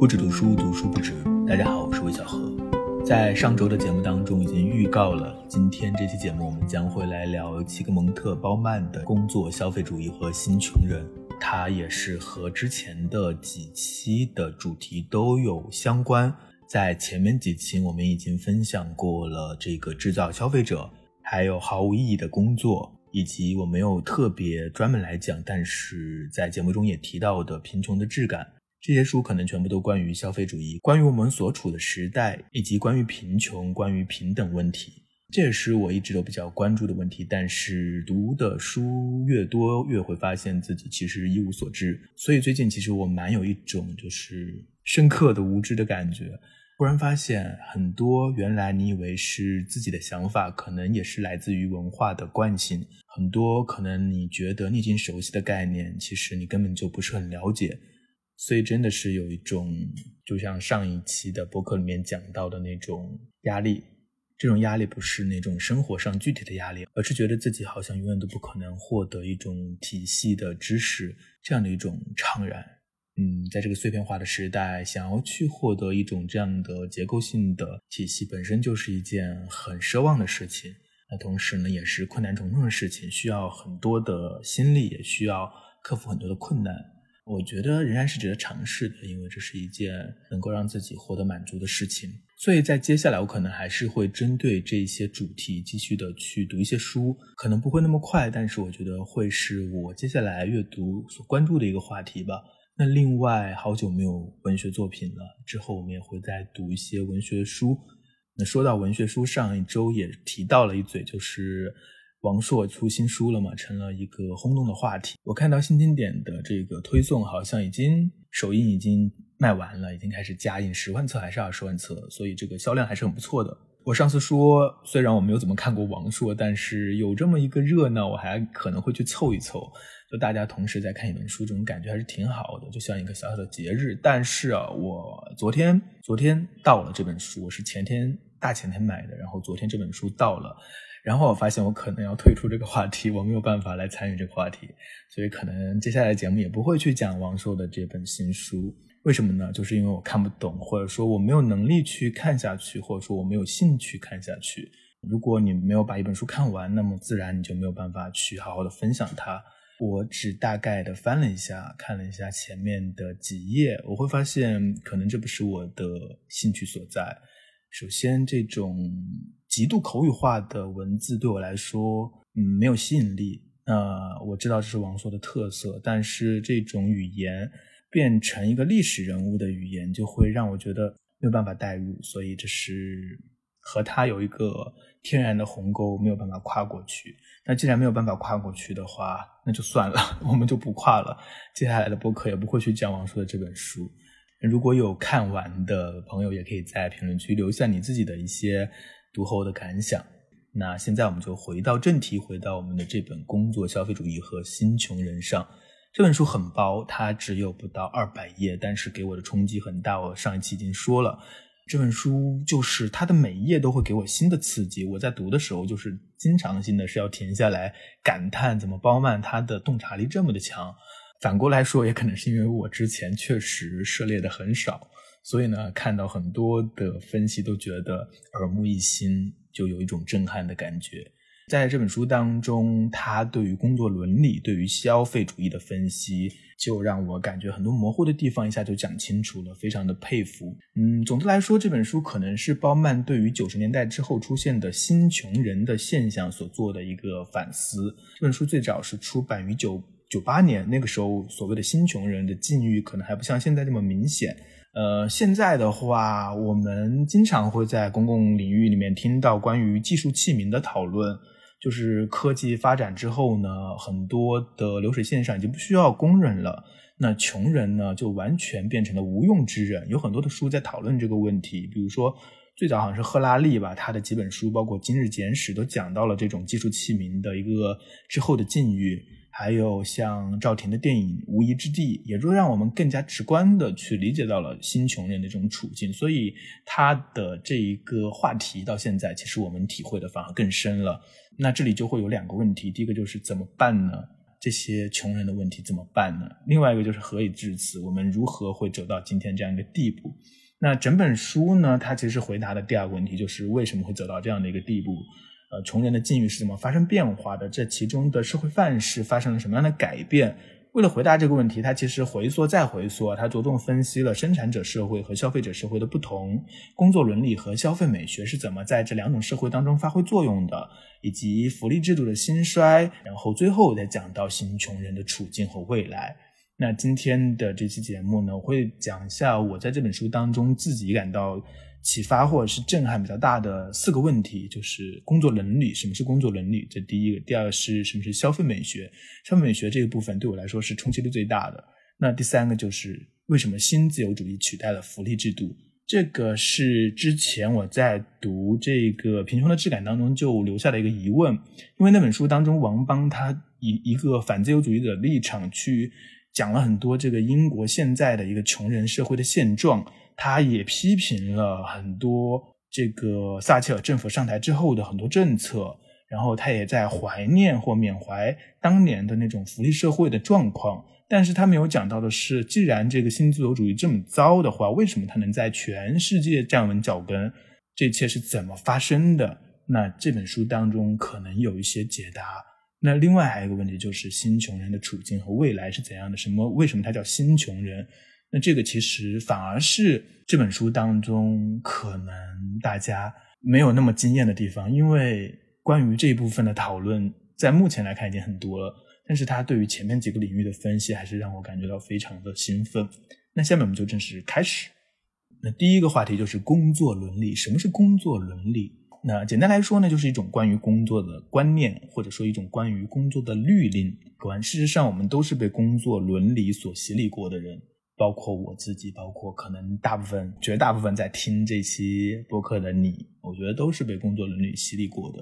不止读书，读书不止。大家好，我是魏小何。在上周的节目当中已经预告了，今天这期节目我们将会来聊齐格蒙特·鲍曼的工作、消费主义和新穷人。它也是和之前的几期的主题都有相关。在前面几期我们已经分享过了这个制造消费者，还有毫无意义的工作。以及我没有特别专门来讲，但是在节目中也提到的贫穷的质感，这些书可能全部都关于消费主义，关于我们所处的时代，以及关于贫穷、关于平等问题。这也是我一直都比较关注的问题。但是读的书越多，越会发现自己其实一无所知。所以最近其实我蛮有一种就是深刻的无知的感觉。忽然发现，很多原来你以为是自己的想法，可能也是来自于文化的惯性。很多可能你觉得你已经熟悉的概念，其实你根本就不是很了解。所以真的是有一种，就像上一期的博客里面讲到的那种压力。这种压力不是那种生活上具体的压力，而是觉得自己好像永远都不可能获得一种体系的知识，这样的一种怅然。嗯，在这个碎片化的时代，想要去获得一种这样的结构性的体系，本身就是一件很奢望的事情。那同时呢，也是困难重重的事情，需要很多的心力，也需要克服很多的困难。我觉得仍然是值得尝试的，因为这是一件能够让自己获得满足的事情。所以在接下来，我可能还是会针对这些主题继续的去读一些书，可能不会那么快，但是我觉得会是我接下来阅读所关注的一个话题吧。那另外，好久没有文学作品了。之后我们也会再读一些文学书。那说到文学书，上一周也提到了一嘴，就是王朔出新书了嘛，成了一个轰动的话题。我看到新经典的这个推送，好像已经首印已经卖完了，已经开始加印十万册还是二十万册，所以这个销量还是很不错的。我上次说，虽然我没有怎么看过王朔，但是有这么一个热闹，我还可能会去凑一凑。就大家同时在看一本书，这种感觉还是挺好的，就像一个小小的节日。但是啊，我昨天昨天到了这本书，我是前天大前天买的，然后昨天这本书到了，然后我发现我可能要退出这个话题，我没有办法来参与这个话题，所以可能接下来节目也不会去讲王朔的这本新书。为什么呢？就是因为我看不懂，或者说我没有能力去看下去，或者说我没有兴趣看下去。如果你没有把一本书看完，那么自然你就没有办法去好好的分享它。我只大概的翻了一下，看了一下前面的几页，我会发现可能这不是我的兴趣所在。首先，这种极度口语化的文字对我来说，嗯，没有吸引力。那我知道这是王朔的特色，但是这种语言变成一个历史人物的语言，就会让我觉得没有办法代入，所以这是和他有一个天然的鸿沟，没有办法跨过去。那既然没有办法跨过去的话，那就算了，我们就不跨了。接下来的播客也不会去讲王朔的这本书。如果有看完的朋友，也可以在评论区留下你自己的一些读后的感想。那现在我们就回到正题，回到我们的这本《工作、消费主义和新穷人》上。这本书很薄，它只有不到二百页，但是给我的冲击很大。我上一期已经说了。这本书就是它的每一页都会给我新的刺激，我在读的时候就是经常性的是要停下来感叹，怎么包曼他的洞察力这么的强。反过来说，也可能是因为我之前确实涉猎的很少，所以呢，看到很多的分析都觉得耳目一新，就有一种震撼的感觉。在这本书当中，他对于工作伦理、对于消费主义的分析，就让我感觉很多模糊的地方一下就讲清楚了，非常的佩服。嗯，总的来说，这本书可能是包曼对于九十年代之后出现的新穷人的现象所做的一个反思。这本书最早是出版于九九八年，那个时候所谓的新穷人的境遇可能还不像现在这么明显。呃，现在的话，我们经常会在公共领域里面听到关于技术器皿的讨论。就是科技发展之后呢，很多的流水线上已经不需要工人了，那穷人呢就完全变成了无用之人。有很多的书在讨论这个问题，比如说最早好像是赫拉利吧，他的几本书，包括《今日简史》都讲到了这种技术器皿的一个之后的境遇。还有像赵婷的电影《无疑之地》，也就让我们更加直观的去理解到了新穷人的这种处境。所以他的这一个话题到现在，其实我们体会的反而更深了。那这里就会有两个问题，第一个就是怎么办呢？这些穷人的问题怎么办呢？另外一个就是何以至此？我们如何会走到今天这样一个地步？那整本书呢，它其实回答的第二个问题就是为什么会走到这样的一个地步？呃，穷人的境遇是怎么发生变化的？这其中的社会范式发生了什么样的改变？为了回答这个问题，他其实回缩再回缩，他着重分析了生产者社会和消费者社会的不同，工作伦理和消费美学是怎么在这两种社会当中发挥作用的，以及福利制度的兴衰，然后最后再讲到新穷人的处境和未来。那今天的这期节目呢，我会讲一下我在这本书当中自己感到。启发或者是震撼比较大的四个问题，就是工作伦理，什么是工作伦理？这第一个，第二个是什么是消费美学？消费美学这个部分对我来说是冲击力最大的。那第三个就是为什么新自由主义取代了福利制度？这个是之前我在读这个《贫穷的质感》当中就留下的一个疑问，因为那本书当中王邦他以一个反自由主义的立场去讲了很多这个英国现在的一个穷人社会的现状。他也批评了很多这个撒切尔政府上台之后的很多政策，然后他也在怀念或缅怀当年的那种福利社会的状况。但是他没有讲到的是，既然这个新自由主义这么糟的话，为什么它能在全世界站稳脚跟？这一切是怎么发生的？那这本书当中可能有一些解答。那另外还有一个问题就是，新穷人的处境和未来是怎样的？什么？为什么他叫新穷人？那这个其实反而是这本书当中可能大家没有那么惊艳的地方，因为关于这一部分的讨论，在目前来看已经很多了，但是他对于前面几个领域的分析，还是让我感觉到非常的兴奋。那下面我们就正式开始。那第一个话题就是工作伦理。什么是工作伦理？那简单来说呢，就是一种关于工作的观念，或者说一种关于工作的律令观。事实上，我们都是被工作伦理所洗礼过的人。包括我自己，包括可能大部分、绝大部分在听这期播客的你，我觉得都是被工作伦理洗礼过的。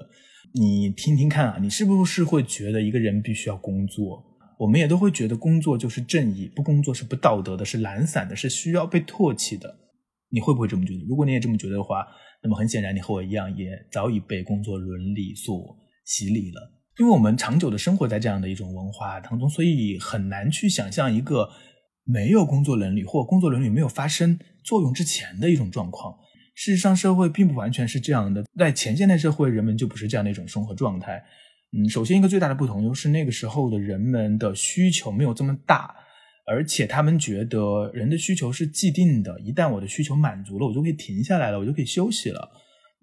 你听听看啊，你是不是会觉得一个人必须要工作？我们也都会觉得工作就是正义，不工作是不道德的，是懒散的，是需要被唾弃的。你会不会这么觉得？如果你也这么觉得的话，那么很显然你和我一样，也早已被工作伦理所洗礼了。因为我们长久的生活在这样的一种文化当中，所以很难去想象一个。没有工作伦理或工作伦理没有发生作用之前的一种状况。事实上，社会并不完全是这样的。在前现代社会，人们就不是这样的一种生活状态。嗯，首先一个最大的不同就是那个时候的人们的需求没有这么大，而且他们觉得人的需求是既定的，一旦我的需求满足了，我就可以停下来了，我就可以休息了。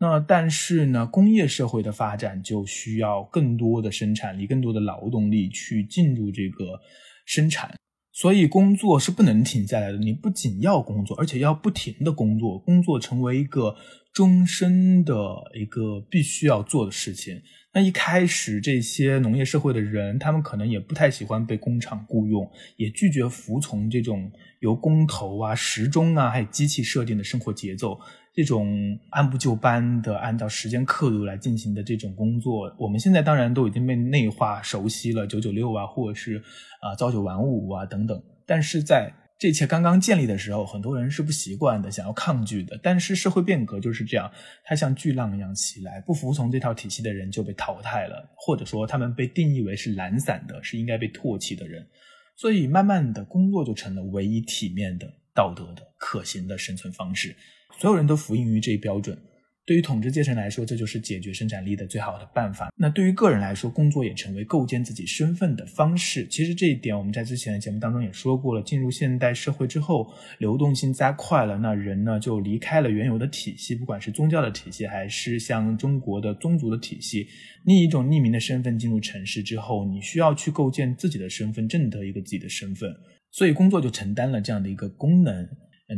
那但是呢，工业社会的发展就需要更多的生产力、更多的劳动力去进入这个生产。所以工作是不能停下来的。你不仅要工作，而且要不停的工作，工作成为一个终身的一个必须要做的事情。那一开始这些农业社会的人，他们可能也不太喜欢被工厂雇佣，也拒绝服从这种由工头啊、时钟啊还有机器设定的生活节奏。这种按部就班的按照时间刻度来进行的这种工作，我们现在当然都已经被内化熟悉了，九九六啊，或者是啊朝九晚五啊等等。但是在这一切刚刚建立的时候，很多人是不习惯的，想要抗拒的。但是社会变革就是这样，它像巨浪一样袭来，不服从这套体系的人就被淘汰了，或者说他们被定义为是懒散的，是应该被唾弃的人。所以慢慢的工作就成了唯一体面的、道德的、可行的生存方式。所有人都服膺于这一标准，对于统治阶层来说，这就是解决生产力的最好的办法。那对于个人来说，工作也成为构建自己身份的方式。其实这一点我们在之前的节目当中也说过了。进入现代社会之后，流动性加快了，那人呢就离开了原有的体系，不管是宗教的体系，还是像中国的宗族的体系。你以一种匿名的身份进入城市之后，你需要去构建自己的身份，挣得一个自己的身份，所以工作就承担了这样的一个功能。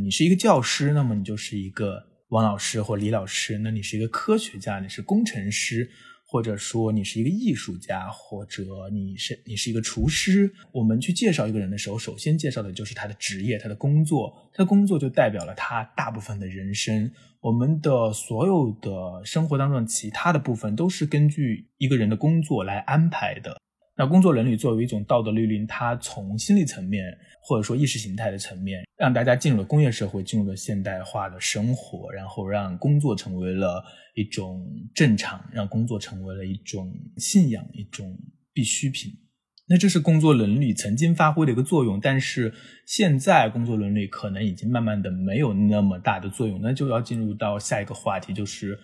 你是一个教师，那么你就是一个王老师或李老师；那你是一个科学家，你是工程师，或者说你是一个艺术家，或者你是你是一个厨师。我们去介绍一个人的时候，首先介绍的就是他的职业、他的工作。他的工作就代表了他大部分的人生。我们的所有的生活当中其他的部分，都是根据一个人的工作来安排的。那工作伦理作为一种道德律令，它从心理层面或者说意识形态的层面，让大家进入了工业社会，进入了现代化的生活，然后让工作成为了一种正常，让工作成为了一种信仰，一种必需品。那这是工作伦理曾经发挥的一个作用，但是现在工作伦理可能已经慢慢的没有那么大的作用，那就要进入到下一个话题，就是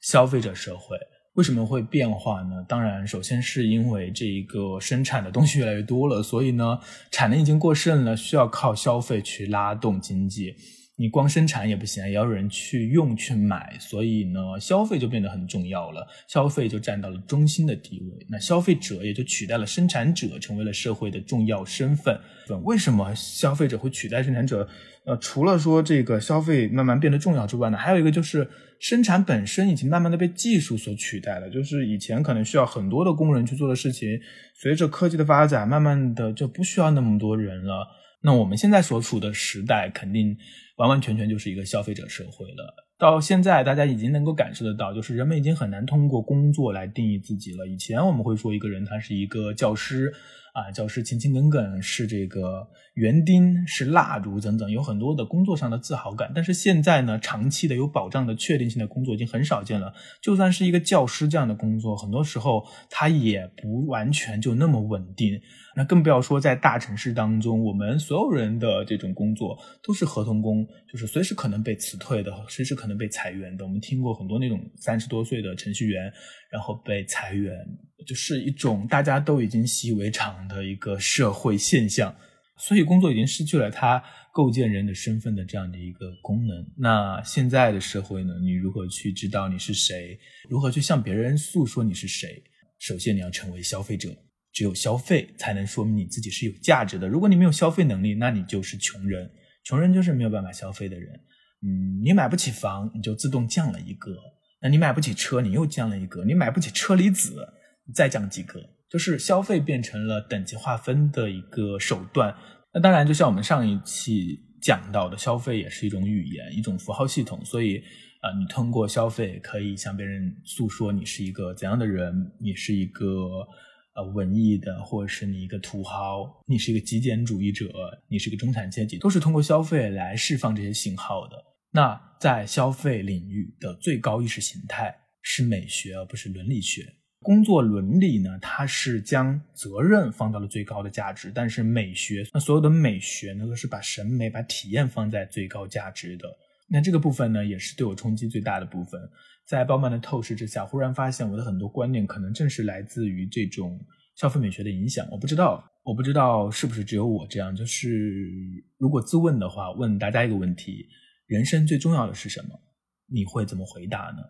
消费者社会为什么会变化呢？当然，首先是因为这一个生产的东西越来越多了，所以呢，产能已经过剩了，需要靠消费去拉动经济。你光生产也不行，也要有人去用去买，所以呢，消费就变得很重要了，消费就占到了中心的地位。那消费者也就取代了生产者，成为了社会的重要身份。为什么消费者会取代生产者？呃，除了说这个消费慢慢变得重要之外呢，还有一个就是生产本身已经慢慢的被技术所取代了。就是以前可能需要很多的工人去做的事情，随着科技的发展，慢慢的就不需要那么多人了。那我们现在所处的时代，肯定。完完全全就是一个消费者社会了。到现在，大家已经能够感受得到，就是人们已经很难通过工作来定义自己了。以前我们会说一个人他是一个教师啊，教师勤勤恳恳，是这个园丁，是蜡烛等等，有很多的工作上的自豪感。但是现在呢，长期的有保障的确定性的工作已经很少见了。就算是一个教师这样的工作，很多时候它也不完全就那么稳定。那更不要说在大城市当中，我们所有人的这种工作都是合同工，就是随时可能被辞退的，随时可能被裁员的。我们听过很多那种三十多岁的程序员，然后被裁员，就是一种大家都已经习以为常的一个社会现象。所以工作已经失去了它构建人的身份的这样的一个功能。那现在的社会呢？你如何去知道你是谁？如何去向别人诉说你是谁？首先你要成为消费者。只有消费才能说明你自己是有价值的。如果你没有消费能力，那你就是穷人。穷人就是没有办法消费的人。嗯，你买不起房，你就自动降了一个；那你买不起车，你又降了一个；你买不起车厘子，再降几个。就是消费变成了等级划分的一个手段。那当然，就像我们上一期讲到的，消费也是一种语言，一种符号系统。所以，啊，你通过消费可以向别人诉说你是一个怎样的人，你是一个。呃，文艺的，或者是你一个土豪，你是一个极简主义者，你是一个中产阶级，都是通过消费来释放这些信号的。那在消费领域的最高意识形态是美学，而不是伦理学。工作伦理呢，它是将责任放到了最高的价值，但是美学，那所有的美学呢，都是把审美、把体验放在最高价值的。那这个部分呢，也是对我冲击最大的部分。在鲍曼的透视之下，忽然发现我的很多观念可能正是来自于这种消费美学的影响。我不知道，我不知道是不是只有我这样。就是如果自问的话，问大家一个问题：人生最重要的是什么？你会怎么回答呢？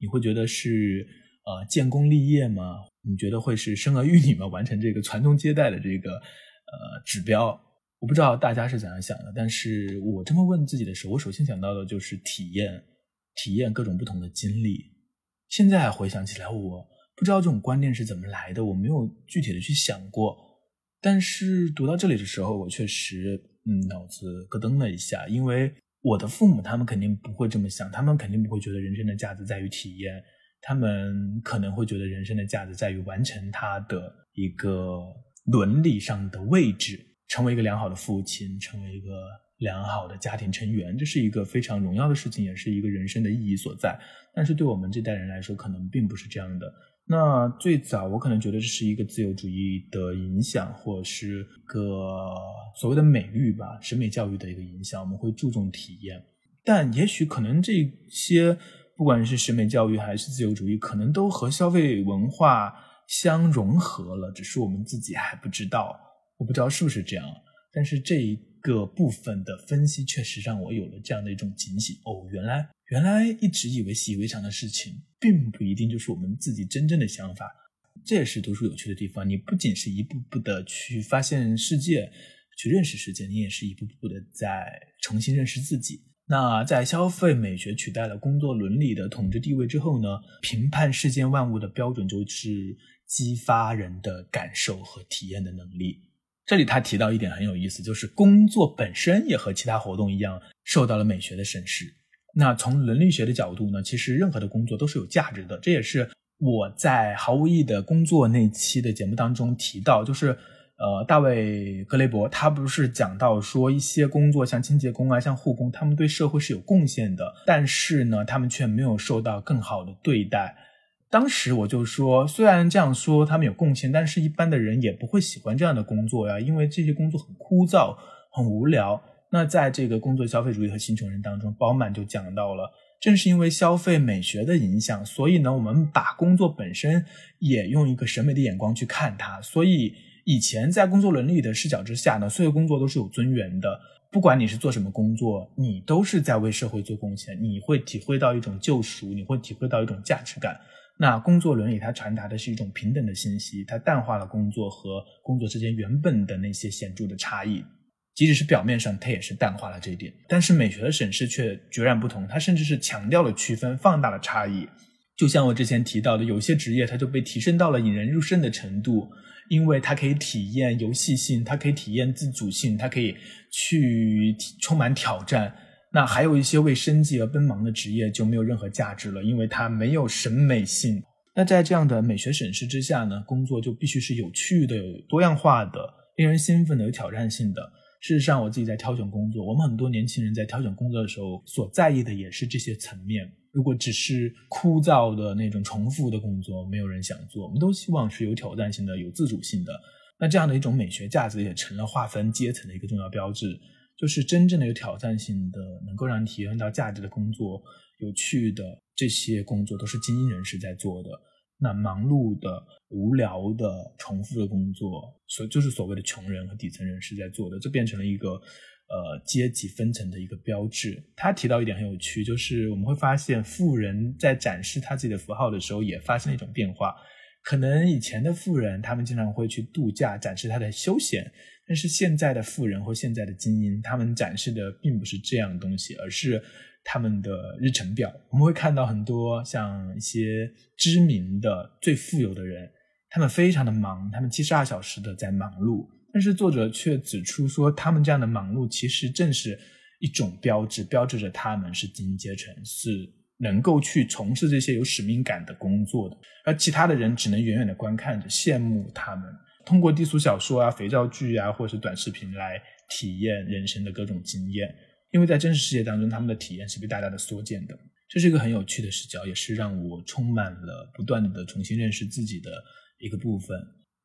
你会觉得是呃建功立业吗？你觉得会是生儿育女吗？完成这个传宗接代的这个呃指标？我不知道大家是怎样想的，但是我这么问自己的时候，我首先想到的就是体验。体验各种不同的经历。现在回想起来，我不知道这种观念是怎么来的，我没有具体的去想过。但是读到这里的时候，我确实嗯脑子咯噔了一下，因为我的父母他们肯定不会这么想，他们肯定不会觉得人生的价值在于体验，他们可能会觉得人生的价值在于完成他的一个伦理上的位置，成为一个良好的父亲，成为一个。良好的家庭成员，这是一个非常荣耀的事情，也是一个人生的意义所在。但是对我们这代人来说，可能并不是这样的。那最早我可能觉得这是一个自由主义的影响，或是个所谓的美育吧，审美教育的一个影响。我们会注重体验，但也许可能这些不管是审美教育还是自由主义，可能都和消费文化相融合了，只是我们自己还不知道。我不知道是不是这样，但是这一。个部分的分析确实让我有了这样的一种警醒哦，原来原来一直以为习以为常的事情，并不一定就是我们自己真正的想法。这也是读书有趣的地方。你不仅是一步步的去发现世界，去认识世界，你也是一步步的在重新认识自己。那在消费美学取代了工作伦理的统治地位之后呢？评判世间万物的标准就是激发人的感受和体验的能力。这里他提到一点很有意思，就是工作本身也和其他活动一样受到了美学的审视。那从伦理学的角度呢，其实任何的工作都是有价值的。这也是我在毫无意义的工作那期的节目当中提到，就是呃，大卫格雷伯他不是讲到说一些工作像清洁工啊、像护工，他们对社会是有贡献的，但是呢，他们却没有受到更好的对待。当时我就说，虽然这样说他们有贡献，但是一般的人也不会喜欢这样的工作呀，因为这些工作很枯燥、很无聊。那在这个工作消费主义和新穷人当中，包曼就讲到了，正是因为消费美学的影响，所以呢，我们把工作本身也用一个审美的眼光去看它。所以以前在工作伦理的视角之下呢，所有工作都是有尊严的。不管你是做什么工作，你都是在为社会做贡献，你会体会到一种救赎，你会体会到一种价值感。那工作伦理它传达的是一种平等的信息，它淡化了工作和工作之间原本的那些显著的差异，即使是表面上，它也是淡化了这一点。但是美学的审视却决然不同，它甚至是强调了区分，放大了差异。就像我之前提到的，有些职业它就被提升到了引人入胜的程度。因为它可以体验游戏性，它可以体验自主性，它可以去充满挑战。那还有一些为生计而奔忙的职业就没有任何价值了，因为它没有审美性。那在这样的美学审视之下呢，工作就必须是有趣的、有多样化的、令人兴奋的、有挑战性的。事实上，我自己在挑选工作，我们很多年轻人在挑选工作的时候所在意的也是这些层面。如果只是枯燥的那种重复的工作，没有人想做。我们都希望是有挑战性的、有自主性的。那这样的一种美学价值也成了划分阶层的一个重要标志。就是真正的有挑战性的、能够让你体验到价值的工作、有趣的这些工作，都是精英人士在做的。那忙碌的、无聊的、重复的工作，所就是所谓的穷人和底层人士在做的，这变成了一个。呃，阶级分层的一个标志。他提到一点很有趣，就是我们会发现，富人在展示他自己的符号的时候，也发生了一种变化。可能以前的富人，他们经常会去度假，展示他的休闲，但是现在的富人或现在的精英，他们展示的并不是这样的东西，而是他们的日程表。我们会看到很多像一些知名的、最富有的人，他们非常的忙，他们七十二小时的在忙碌。但是作者却指出说，他们这样的忙碌其实正是一种标志，标志着他们是精英阶层，是能够去从事这些有使命感的工作的。而其他的人只能远远的观看着，羡慕他们，通过低俗小说啊、肥皂剧啊，或者是短视频来体验人生的各种经验。因为在真实世界当中，他们的体验是被大大的缩减的。这是一个很有趣的视角，也是让我充满了不断的重新认识自己的一个部分。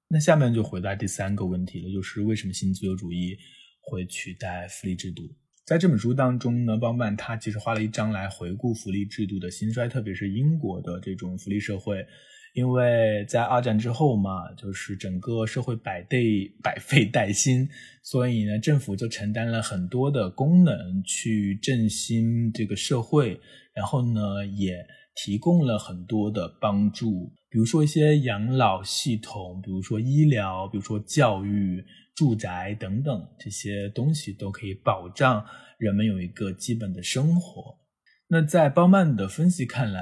那下面就回答第三个问题了，就是为什么新自由主义会取代福利制度？在这本书当中呢，邦曼他其实画了一章来回顾福利制度的兴衰，特别是英国的这种福利社会，因为在二战之后嘛，就是整个社会百废百废待兴，所以呢，政府就承担了很多的功能去振兴这个社会，然后呢，也提供了很多的帮助。比如说一些养老系统，比如说医疗，比如说教育、住宅等等这些东西，都可以保障人们有一个基本的生活。那在鲍曼的分析看来，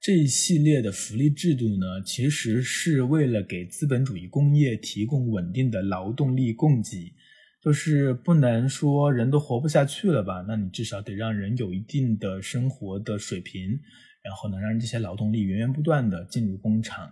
这一系列的福利制度呢，其实是为了给资本主义工业提供稳定的劳动力供给，就是不能说人都活不下去了吧？那你至少得让人有一定的生活的水平。然后呢，让这些劳动力源源不断的进入工厂，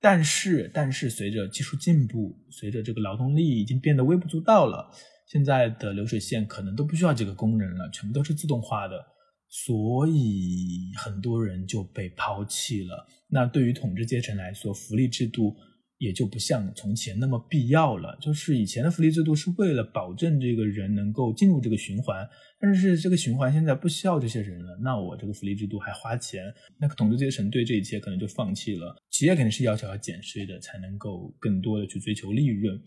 但是，但是随着技术进步，随着这个劳动力已经变得微不足道了，现在的流水线可能都不需要几个工人了，全部都是自动化的，所以很多人就被抛弃了。那对于统治阶层来说，福利制度。也就不像从前那么必要了。就是以前的福利制度是为了保证这个人能够进入这个循环，但是这个循环现在不需要这些人了。那我这个福利制度还花钱，那个统治阶层对这一切可能就放弃了。企业肯定是要求要减税的，才能够更多的去追求利润。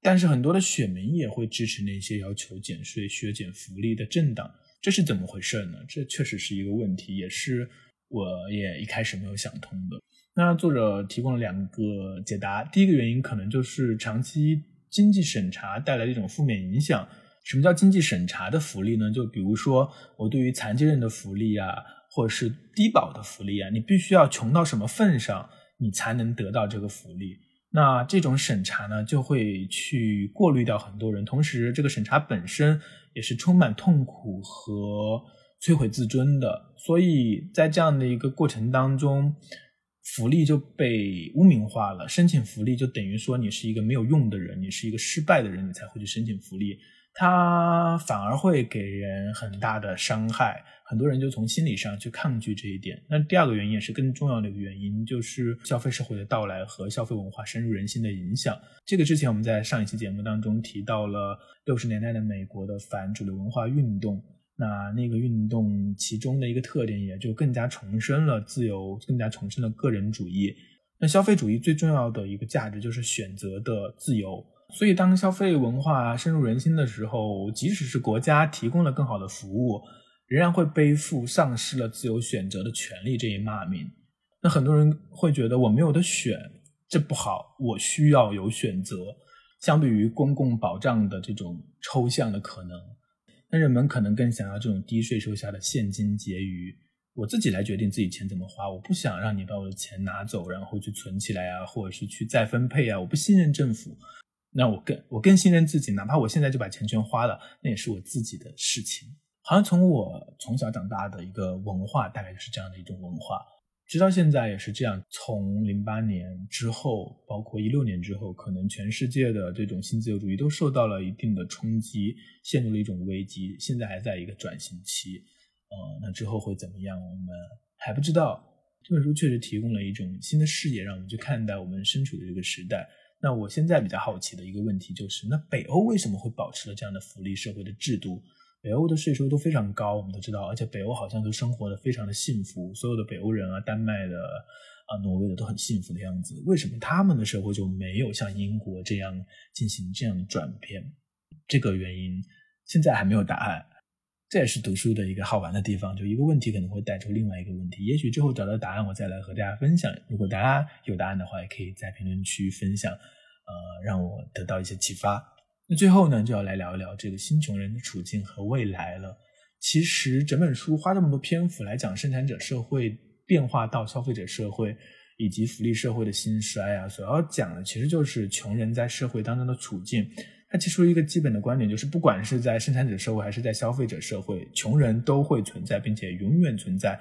但是很多的选民也会支持那些要求减税、削减福利的政党，这是怎么回事呢？这确实是一个问题，也是我也一开始没有想通的。那作者提供了两个解答。第一个原因可能就是长期经济审查带来的一种负面影响。什么叫经济审查的福利呢？就比如说我对于残疾人的福利啊，或者是低保的福利啊，你必须要穷到什么份上，你才能得到这个福利。那这种审查呢，就会去过滤掉很多人。同时，这个审查本身也是充满痛苦和摧毁自尊的。所以在这样的一个过程当中。福利就被污名化了，申请福利就等于说你是一个没有用的人，你是一个失败的人，你才会去申请福利。它反而会给人很大的伤害。很多人就从心理上去抗拒这一点。那第二个原因也是更重要的一个原因，就是消费社会的到来和消费文化深入人心的影响。这个之前我们在上一期节目当中提到了六十年代的美国的反主流文化运动。那那个运动其中的一个特点，也就更加重申了自由，更加重申了个人主义。那消费主义最重要的一个价值就是选择的自由。所以，当消费文化深入人心的时候，即使是国家提供了更好的服务。仍然会背负丧失了自由选择的权利这一骂名。那很多人会觉得我没有的选，这不好。我需要有选择。相比于公共保障的这种抽象的可能，那人们可能更想要这种低税收下的现金结余。我自己来决定自己钱怎么花，我不想让你把我的钱拿走，然后去存起来啊，或者是去再分配啊。我不信任政府，那我更我更信任自己，哪怕我现在就把钱全花了，那也是我自己的事情。好像从我从小长大的一个文化，大概就是这样的一种文化，直到现在也是这样。从零八年之后，包括一六年之后，可能全世界的这种新自由主义都受到了一定的冲击，陷入了一种危机。现在还在一个转型期，呃，那之后会怎么样，我们还不知道。这本书确实提供了一种新的视野，让我们去看待我们身处的这个时代。那我现在比较好奇的一个问题就是，那北欧为什么会保持了这样的福利社会的制度？北欧的税收都非常高，我们都知道，而且北欧好像都生活的非常的幸福，所有的北欧人啊，丹麦的啊，挪威的都很幸福的样子。为什么他们的社会就没有像英国这样进行这样的转变？这个原因现在还没有答案。这也是读书的一个好玩的地方，就一个问题可能会带出另外一个问题，也许之后找到答案，我再来和大家分享。如果大家有答案的话，也可以在评论区分享，呃，让我得到一些启发。那最后呢，就要来聊一聊这个新穷人的处境和未来了。其实整本书花这么多篇幅来讲生产者社会变化到消费者社会以及福利社会的兴衰啊，所要讲的其实就是穷人在社会当中的处境。他提出一个基本的观点，就是不管是在生产者社会还是在消费者社会，穷人都会存在，并且永远存在，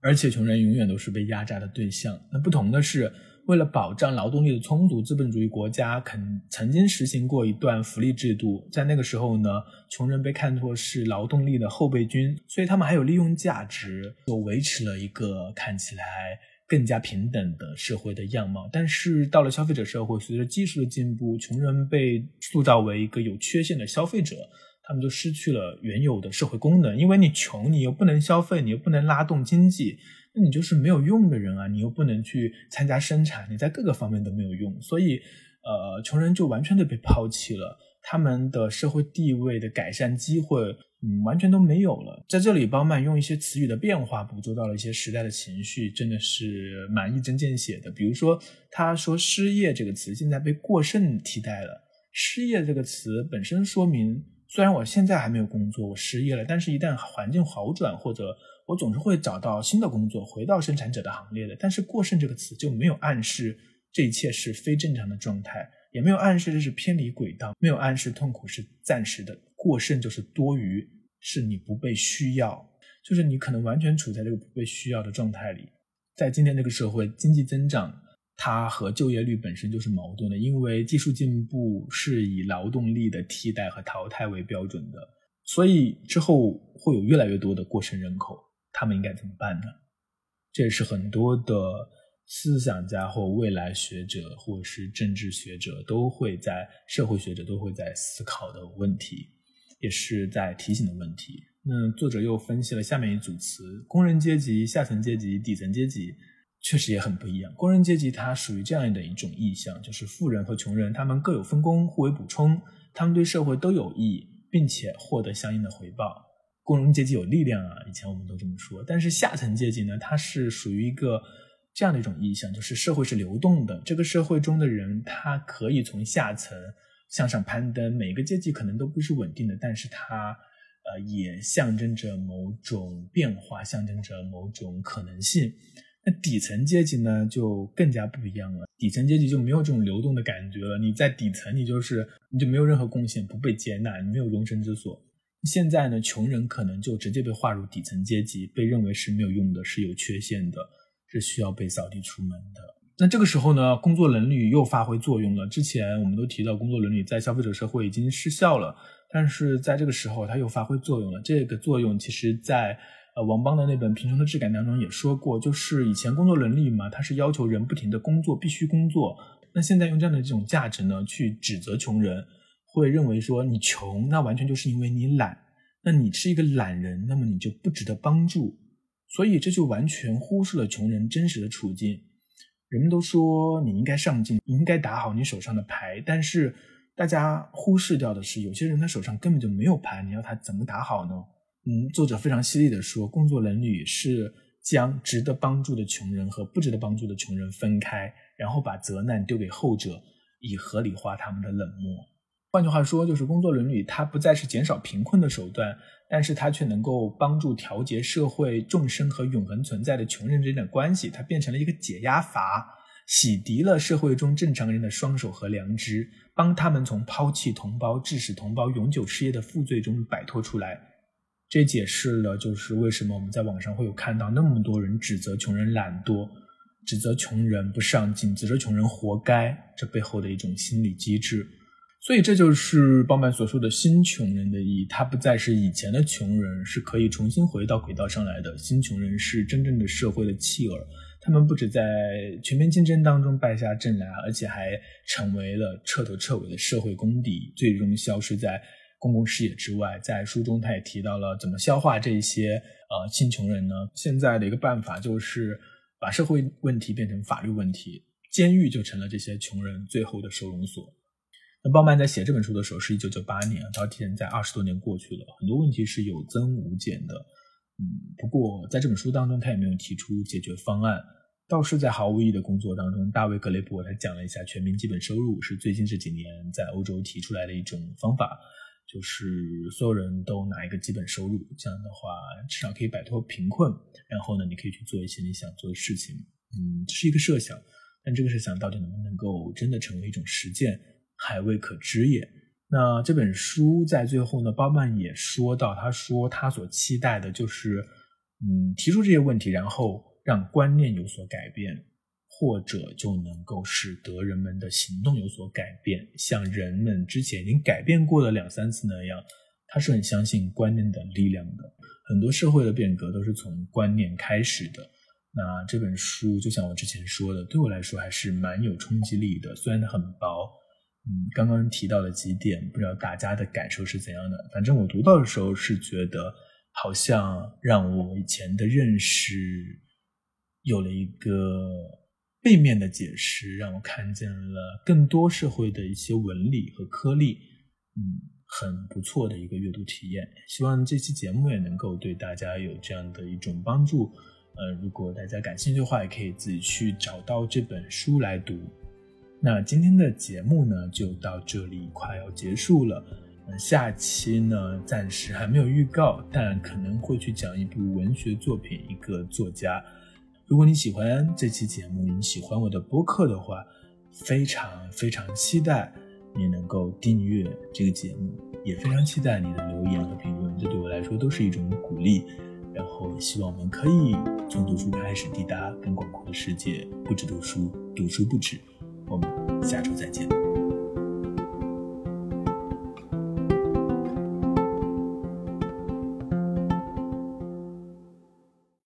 而且穷人永远都是被压榨的对象。那不同的是。为了保障劳动力的充足，资本主义国家肯曾经实行过一段福利制度。在那个时候呢，穷人被看作是劳动力的后备军，所以他们还有利用价值，就维持了一个看起来更加平等的社会的样貌。但是到了消费者社会，随着技术的进步，穷人被塑造为一个有缺陷的消费者，他们就失去了原有的社会功能。因为你穷，你又不能消费，你又不能拉动经济。那你就是没有用的人啊！你又不能去参加生产，你在各个方面都没有用，所以，呃，穷人就完全的被抛弃了，他们的社会地位的改善机会，嗯，完全都没有了。在这里，包曼用一些词语的变化，捕捉到了一些时代的情绪，真的是蛮一针见血的。比如说，他说“失业”这个词现在被“过剩”替代了。失业这个词本身说明，虽然我现在还没有工作，我失业了，但是一旦环境好转或者。我总是会找到新的工作，回到生产者的行列的。但是“过剩”这个词就没有暗示这一切是非正常的状态，也没有暗示这是偏离轨道，没有暗示痛苦是暂时的。过剩就是多余，是你不被需要，就是你可能完全处在这个不被需要的状态里。在今天这个社会，经济增长它和就业率本身就是矛盾的，因为技术进步是以劳动力的替代和淘汰为标准的，所以之后会有越来越多的过剩人口。他们应该怎么办呢？这也是很多的思想家或未来学者，或者是政治学者都会在社会学者都会在思考的问题，也是在提醒的问题。那作者又分析了下面一组词：工人阶级、下层阶级、底层阶级，确实也很不一样。工人阶级它属于这样的一种意象，就是富人和穷人他们各有分工，互为补充，他们对社会都有益，并且获得相应的回报。工人阶级有力量啊，以前我们都这么说。但是下层阶级呢，它是属于一个这样的一种意象，就是社会是流动的。这个社会中的人，他可以从下层向上攀登。每个阶级可能都不是稳定的，但是它呃也象征着某种变化，象征着某种可能性。那底层阶级呢，就更加不一样了。底层阶级就没有这种流动的感觉了。你在底层，你就是你就没有任何贡献，不被接纳，你没有容身之所。现在呢，穷人可能就直接被划入底层阶级，被认为是没有用的，是有缺陷的，是需要被扫地出门的。那这个时候呢，工作伦理又发挥作用了。之前我们都提到，工作伦理在消费者社会已经失效了，但是在这个时候，它又发挥作用了。这个作用其实，在呃王邦的那本《贫穷的质感》当中也说过，就是以前工作伦理嘛，它是要求人不停的工作，必须工作。那现在用这样的这种价值呢，去指责穷人，会认为说你穷，那完全就是因为你懒。那你是一个懒人，那么你就不值得帮助。所以这就完全忽视了穷人真实的处境。人们都说你应该上进，你应该打好你手上的牌，但是。大家忽视掉的是，有些人他手上根本就没有牌，你要他怎么打好呢？嗯，作者非常犀利的说，工作伦理是将值得帮助的穷人和不值得帮助的穷人分开，然后把责难丢给后者，以合理化他们的冷漠。换句话说，就是工作伦理它不再是减少贫困的手段，但是它却能够帮助调节社会众生和永恒存在的穷人之间的关系，它变成了一个解压阀。洗涤了社会中正常人的双手和良知，帮他们从抛弃同胞、致使同胞永久失业的负罪中摆脱出来。这解释了就是为什么我们在网上会有看到那么多人指责穷人懒惰，指责穷人不上进，指责穷人活该，这背后的一种心理机制。所以这就是鲍曼所说的新穷人的意义，他不再是以前的穷人，是可以重新回到轨道上来的。新穷人是真正的社会的弃儿。他们不止在全面竞争当中败下阵来，而且还成为了彻头彻尾的社会公敌，最终消失在公共视野之外。在书中，他也提到了怎么消化这些呃新穷人呢？现在的一个办法就是把社会问题变成法律问题，监狱就成了这些穷人最后的收容所。那鲍曼在写这本书的时候是一九九八年，到现在二十多年过去了，很多问题是有增无减的。嗯，不过在这本书当中，他也没有提出解决方案，倒是在毫无意义的工作当中，大卫·格雷伯他讲了一下全民基本收入是最近这几年在欧洲提出来的一种方法，就是所有人都拿一个基本收入，这样的话至少可以摆脱贫困，然后呢，你可以去做一些你想做的事情。嗯，这是一个设想，但这个设想到底能不能够真的成为一种实践，还未可知也。那这本书在最后呢，包曼也说到，他说他所期待的就是，嗯，提出这些问题，然后让观念有所改变，或者就能够使得人们的行动有所改变，像人们之前已经改变过的两三次那样，他是很相信观念的力量的。很多社会的变革都是从观念开始的。那这本书就像我之前说的，对我来说还是蛮有冲击力的，虽然它很薄。嗯，刚刚提到的几点，不知道大家的感受是怎样的？反正我读到的时候是觉得，好像让我以前的认识有了一个背面的解释，让我看见了更多社会的一些纹理和颗粒。嗯，很不错的一个阅读体验。希望这期节目也能够对大家有这样的一种帮助。呃，如果大家感兴趣的话，也可以自己去找到这本书来读。那今天的节目呢，就到这里快要结束了。下期呢暂时还没有预告，但可能会去讲一部文学作品，一个作家。如果你喜欢这期节目，你喜欢我的播客的话，非常非常期待你能够订阅这个节目，也非常期待你的留言和评论，这对我来说都是一种鼓励。然后希望我们可以从读书开始抵达更广阔的世界，不止读书，读书不止。我们下周再见。